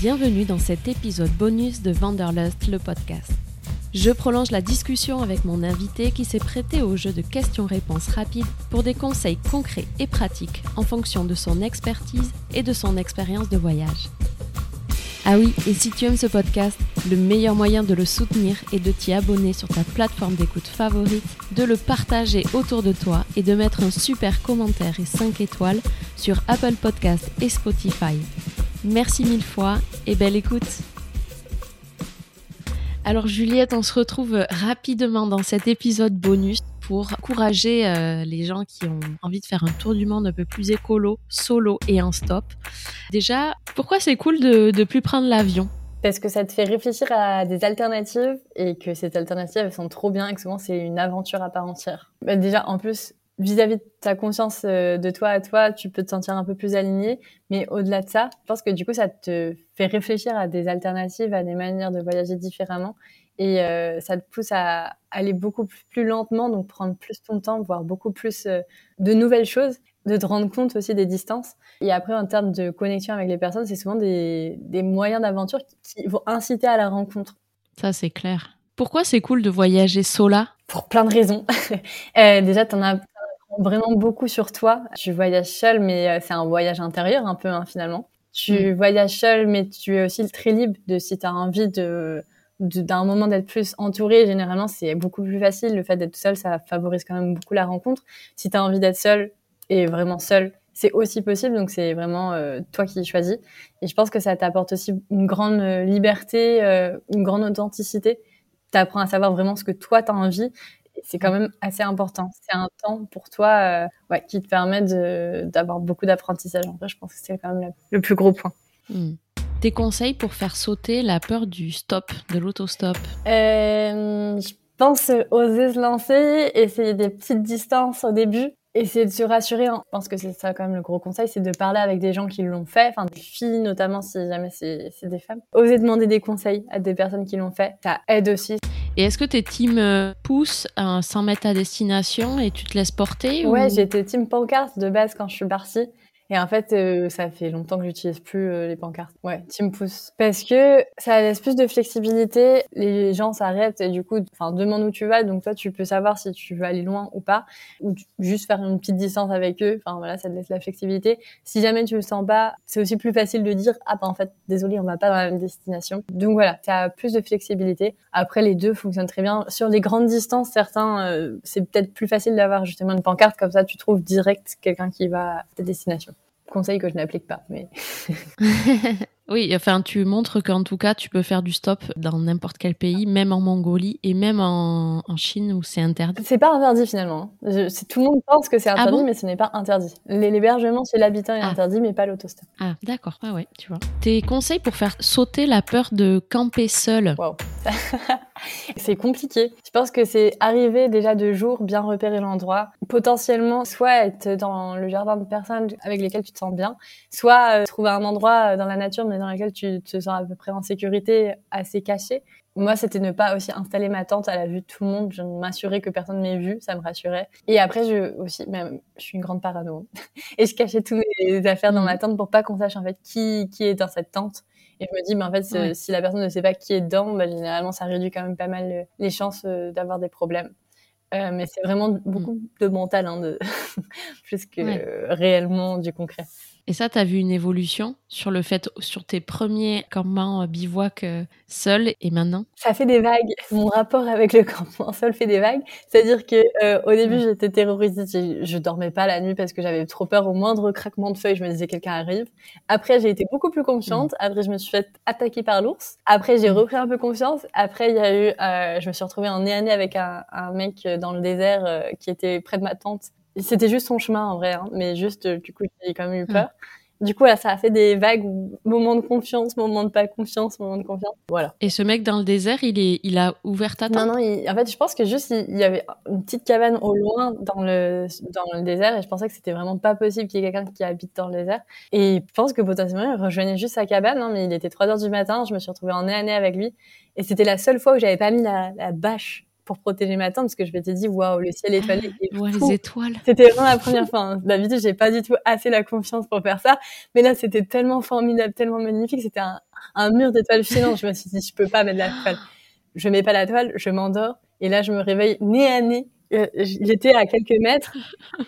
Bienvenue dans cet épisode bonus de Wanderlust, le podcast. Je prolonge la discussion avec mon invité qui s'est prêté au jeu de questions-réponses rapides pour des conseils concrets et pratiques en fonction de son expertise et de son expérience de voyage. Ah oui, et si tu aimes ce podcast, le meilleur moyen de le soutenir est de t'y abonner sur ta plateforme d'écoute favorite, de le partager autour de toi et de mettre un super commentaire et 5 étoiles sur Apple Podcast et Spotify. Merci mille fois et belle écoute. Alors Juliette, on se retrouve rapidement dans cet épisode bonus pour encourager euh, les gens qui ont envie de faire un tour du monde un peu plus écolo, solo et en stop. Déjà, pourquoi c'est cool de, de plus prendre l'avion? Parce que ça te fait réfléchir à des alternatives et que ces alternatives elles sont trop bien et que souvent c'est une aventure à part entière. Bah, déjà en plus vis-à-vis de ta conscience euh, de toi à toi, tu peux te sentir un peu plus aligné. Mais au-delà de ça, je pense que du coup, ça te fait réfléchir à des alternatives, à des manières de voyager différemment. Et euh, ça te pousse à aller beaucoup plus lentement, donc prendre plus ton temps, voir beaucoup plus euh, de nouvelles choses, de te rendre compte aussi des distances. Et après, en termes de connexion avec les personnes, c'est souvent des, des moyens d'aventure qui vont inciter à la rencontre. Ça, c'est clair. Pourquoi c'est cool de voyager sola? Pour plein de raisons. euh, déjà, tu en as vraiment beaucoup sur toi. Tu voyages seul, mais euh, c'est un voyage intérieur un peu hein, finalement. Tu mm. voyages seul, mais tu es aussi très libre de si tu as envie de d'un moment d'être plus entouré, généralement c'est beaucoup plus facile. Le fait d'être seul, ça favorise quand même beaucoup la rencontre. Si tu as envie d'être seul et vraiment seul, c'est aussi possible. Donc c'est vraiment euh, toi qui choisis. Et je pense que ça t'apporte aussi une grande euh, liberté, une grande authenticité. Tu apprends à savoir vraiment ce que toi tu as envie c'est quand même assez important. C'est un temps pour toi euh, ouais, qui te permet d'avoir beaucoup d'apprentissage. En vrai, je pense que c'est quand même le, plus gros point. Hmm. Tes conseils pour faire sauter la peur du stop, de l'autostop? Euh, Je pense oser se lancer, essayer des petites distances au début. Essayer de se rassurer, je pense que c'est ça quand même le gros conseil, c'est de parler avec des gens qui l'ont fait, enfin des filles notamment si jamais c'est des femmes. Oser demander des conseils à des personnes qui l'ont fait, ça aide aussi. Et est-ce que tes teams euh, poussent sans mettre à destination et tu te laisses porter Ouais, j'étais team pancarte de base quand je suis partie. Et en fait, euh, ça fait longtemps que j'utilise plus euh, les pancartes. Ouais, Team Pouce. Parce que ça laisse plus de flexibilité. Les gens s'arrêtent et du coup, enfin, demande où tu vas. Donc toi, tu peux savoir si tu veux aller loin ou pas, ou juste faire une petite distance avec eux. Enfin voilà, ça te laisse la flexibilité. Si jamais tu le sens pas, c'est aussi plus facile de dire ah bah en fait, désolé, on va pas dans la même destination. Donc voilà, ça a plus de flexibilité. Après, les deux fonctionnent très bien. Sur les grandes distances, certains, euh, c'est peut-être plus facile d'avoir justement une pancarte comme ça. Tu trouves direct quelqu'un qui va à ta destination conseil que je n'applique pas. Mais... oui, enfin, tu montres qu'en tout cas, tu peux faire du stop dans n'importe quel pays, même en Mongolie et même en, Chine où c'est interdit. C'est pas interdit finalement. Je, tout le monde pense que c'est ah interdit, mais ce n'est pas interdit. L'hébergement chez l'habitant est ah. interdit, mais pas l'autostop. Ah, d'accord. Ah ouais, tu vois. Tes conseils pour faire sauter la peur de camper seul wow. c'est compliqué. Je pense que c'est arriver déjà de jour, bien repérer l'endroit, potentiellement soit être dans le jardin de personnes avec lesquelles tu te sens bien, soit euh, trouver un endroit euh, dans la nature mais dans lequel tu te sens à peu près en sécurité, assez caché. Moi, c'était ne pas aussi installer ma tente à la vue de tout le monde. Je m'assurais que personne m'ait vu, ça me rassurait. Et après, je aussi, même, je suis une grande parano. et je cachais toutes mes affaires dans ma mmh. tente pour pas qu'on sache en fait qui qui est dans cette tente. Et je me dis, mais en fait, si la personne ne sait pas qui est dedans, bah, généralement, ça réduit quand même pas mal euh, les chances euh, d'avoir des problèmes. Euh, mais c'est vraiment beaucoup mm. de mental, hein, de... plus que réellement du concret. Et ça, tu as vu une évolution sur le fait, sur tes premiers campements euh, bivouac euh, seul et maintenant? Ça fait des vagues. Mon rapport avec le campement seul fait des vagues. C'est-à-dire que euh, au début, j'étais terrorisée. Je dormais pas la nuit parce que j'avais trop peur au moindre craquement de feuilles. Je me disais quelqu'un arrive. Après, j'ai été beaucoup plus confiante. Après, je me suis fait attaquer par l'ours. Après, j'ai repris un peu confiance. Après, il y a eu, je me suis retrouvée en nez à nez avec un, un mec dans le désert qui était près de ma tente c'était juste son chemin en vrai, hein, mais juste euh, du coup j'ai quand même eu peur. Du coup, là, ça a fait des vagues, moments de confiance, moments de pas confiance, moments de confiance. Voilà. Et ce mec dans le désert, il est, il a ouvert ta tente? Non, non. en fait, je pense que juste il, y avait une petite cabane au loin dans le dans le désert, et je pensais que c'était vraiment pas possible qu'il y ait quelqu'un qui habite dans le désert. Et je pense que potentiellement il rejoignait juste sa cabane, hein, mais il était 3 heures du matin. Je me suis retrouvée en nez à nez avec lui, et c'était la seule fois où j'avais pas mis la, la bâche pour protéger ma tente parce que je m'étais dit waouh le ciel étoilé est les étoiles c'était vraiment la première fois hein. d'habitude j'ai pas du tout assez la confiance pour faire ça mais là c'était tellement formidable tellement magnifique c'était un, un mur d'étoiles filantes. Je me suis dit, je peux pas mettre la toile. Je mets pas la toile, je m'endors. Et là, je me réveille nez à nez euh, j'étais à quelques mètres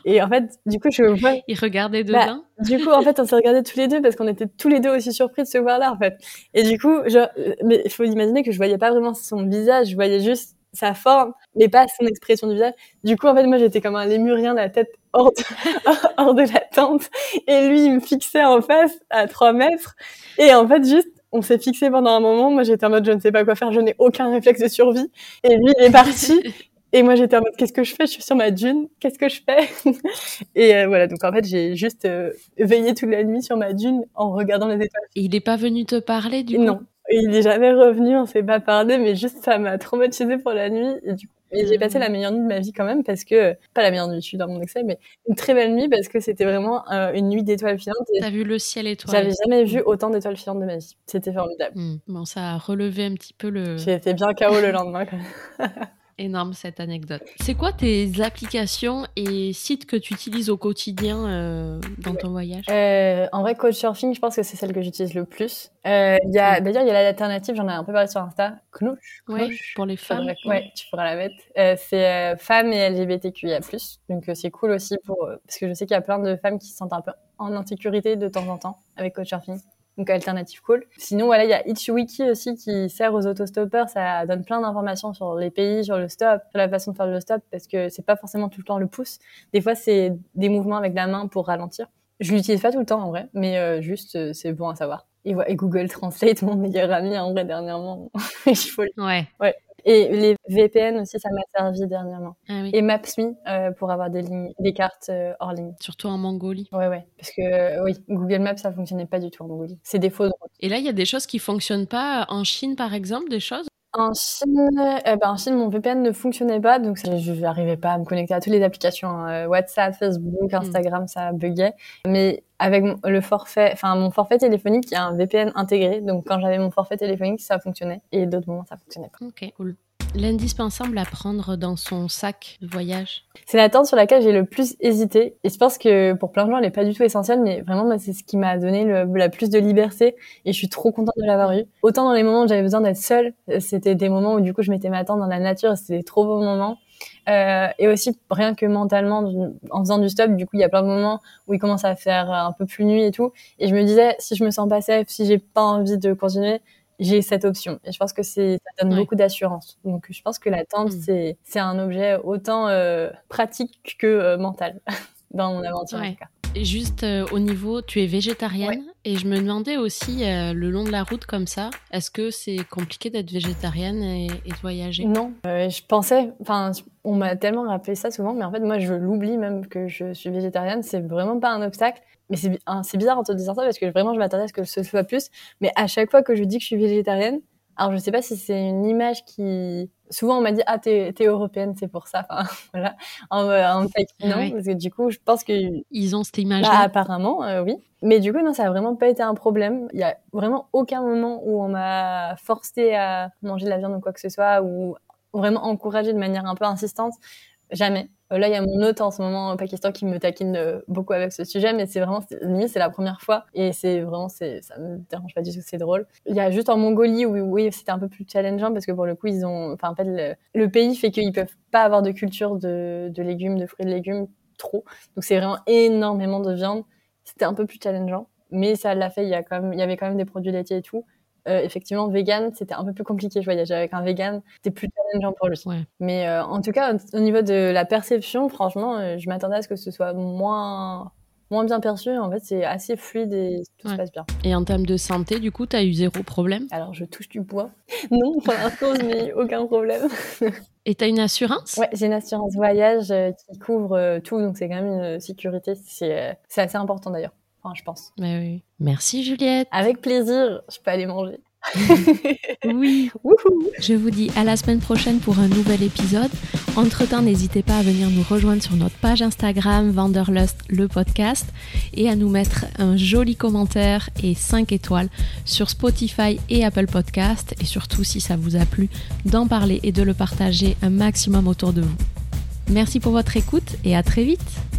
et en fait du coup je vois il regardait bah, dedans du coup en fait on s'est regardé tous les deux parce qu'on était tous les deux aussi surpris de se voir là en fait et du coup je euh, mais il faut imaginer que je voyais pas vraiment son visage je voyais juste sa forme mais pas son expression du visage. Du coup en fait moi j'étais comme un lémurien la tête hors de, hors de la tente. Et lui il me fixait en face à trois mètres. Et en fait juste on s'est fixé pendant un moment. Moi, j'étais en mode, je ne sais pas quoi faire, je n'ai aucun réflexe de survie. Et lui, il est parti. Et moi, j'étais en mode, qu'est-ce que je fais? Je suis sur ma dune, qu'est-ce que je fais? Et euh, voilà, donc en fait, j'ai juste euh, veillé toute la nuit sur ma dune en regardant les étoiles. Et il n'est pas venu te parler du coup? Non, il n'est jamais revenu, on s'est pas parlé, mais juste ça m'a traumatisé pour la nuit. Et du coup, et j'ai passé la meilleure nuit de ma vie quand même parce que pas la meilleure nuit, je suis dans mon excès, mais une très belle nuit parce que c'était vraiment euh, une nuit d'étoiles filantes. T'as vu le ciel étoilé J'avais jamais vu autant d'étoiles filantes de ma vie. C'était formidable. Hmm. Bon, ça a relevé un petit peu le. J'ai été bien KO le lendemain quand même. énorme cette anecdote. C'est quoi tes applications et sites que tu utilises au quotidien euh, dans ton voyage? Euh, En vrai, Couchsurfing, je pense que c'est celle que j'utilise le plus. Euh, a, D'ailleurs, il y a l'alternative, j'en ai un peu parlé sur Insta, Knouch. Ouais, pour les femmes. ouais, tu pourras la mettre. Euh, c'est femmes et LGBTQIA+. Donc c'est cool aussi pour parce que je sais qu'il y a plein de femmes qui se sentent un peu en insécurité de temps en temps avec Couchsurfing donc alternative cool. Sinon, voilà, il y a Itchwiki aussi qui sert aux autostoppeurs. Ça donne plein d'informations sur les pays, sur le stop, sur la façon de faire le stop, parce que c'est pas forcément tout le temps le pouce. Des fois, c'est des mouvements avec la main pour ralentir. Je l'utilise pas tout le temps en vrai, mais euh, juste euh, c'est bon à savoir. Et, et Google Translate, mon meilleur ami en vrai dernièrement. Faut. Ouais. Ouais. Et les VPN aussi, ça m'a servi dernièrement. Ah oui. Et Maps.me euh, pour avoir des lignes, des cartes euh, hors ligne. Surtout en Mongolie. Ouais, ouais. Parce que euh, oui, Google Maps, ça fonctionnait pas du tout en Mongolie. C'est des fausses routes. Et là, il y a des choses qui fonctionnent pas en Chine, par exemple, des choses? En Chine, eh ben en Chine, mon VPN ne fonctionnait pas, donc je n'arrivais pas à me connecter à toutes les applications, hein. WhatsApp, Facebook, Instagram, ça buguait. Mais avec le forfait, enfin mon forfait téléphonique, il y a un VPN intégré, donc quand j'avais mon forfait téléphonique, ça fonctionnait, et d'autres moments, ça fonctionnait pas. Ok, cool. L'indispensable à prendre dans son sac de voyage C'est la tente sur laquelle j'ai le plus hésité. Et je pense que pour plein de gens, elle n'est pas du tout essentielle, mais vraiment, moi, c'est ce qui m'a donné le, la plus de liberté. Et je suis trop contente de l'avoir eu. Autant dans les moments où j'avais besoin d'être seule, c'était des moments où du coup, je mettais ma tente dans la nature. C'était des trop beaux moments. Euh, et aussi rien que mentalement en faisant du stop du coup il y a plein de moments où il commence à faire un peu plus nuit et tout et je me disais si je me sens pas safe si j'ai pas envie de continuer j'ai cette option. Et je pense que c'est, ça donne beaucoup d'assurance. Donc, je pense que la tente, mm. c'est, c'est un objet autant euh, pratique que euh, mental dans mon aventure. En tout cas. Juste euh, au niveau, tu es végétarienne et je me demandais aussi le long de la route comme ça, est-ce que c'est compliqué d'être végétarienne et, et de voyager? Non, je pensais, enfin, on m'a tellement rappelé ça souvent, mais en fait moi je l'oublie même que je suis végétarienne, c'est vraiment pas un obstacle. Mais c'est bizarre en te disant ça parce que vraiment je m'attendais à ce que ce soit plus. Mais à chaque fois que je dis que je suis végétarienne, alors je sais pas si c'est une image qui souvent on m'a dit ah t'es es européenne c'est pour ça. Enfin voilà. En, en fait non ah parce que du coup je pense que ils ont cette image bah, apparemment euh, oui. Mais du coup non ça a vraiment pas été un problème. Il y a vraiment aucun moment où on m'a forcé à manger de la viande ou quoi que ce soit ou vraiment encouragé de manière un peu insistante jamais euh, là, il y a mon hôte en ce moment au Pakistan qui me taquine euh, beaucoup avec ce sujet, mais c'est vraiment, c'est la première fois et c'est vraiment, c'est, ça me dérange pas du tout, c'est drôle. Il y a juste en Mongolie où, oui, c'était un peu plus challengeant parce que pour le coup, ils ont, enfin, en fait, le, pays fait qu'ils peuvent pas avoir de culture de, de légumes, de fruits de légumes trop. Donc c'est vraiment énormément de viande. C'était un peu plus challengeant, mais ça l'a fait. Il y a quand même, il y avait quand même des produits laitiers et tout. Euh, effectivement, vegan, c'était un peu plus compliqué. Je voyageais avec un vegan, c'était plus challengeant pour lui. Mais euh, en tout cas, au niveau de la perception, franchement, euh, je m'attendais à ce que ce soit moins moins bien perçu. En fait, c'est assez fluide et tout se passe bien. Et en termes de santé, du coup, tu as eu zéro problème? Alors, je touche du bois. non, pour l'instant, je n'ai aucun problème. et tu as une assurance? Ouais, j'ai une assurance voyage qui couvre tout, donc c'est quand même une sécurité. C'est assez important d'ailleurs. Enfin, je pense. Mais oui. Merci Juliette. Avec plaisir. Je peux aller manger. oui. Je vous dis à la semaine prochaine pour un nouvel épisode. Entre-temps, n'hésitez pas à venir nous rejoindre sur notre page Instagram Vanderlust le podcast et à nous mettre un joli commentaire et 5 étoiles sur Spotify et Apple Podcast et surtout si ça vous a plu d'en parler et de le partager un maximum autour de vous. Merci pour votre écoute et à très vite.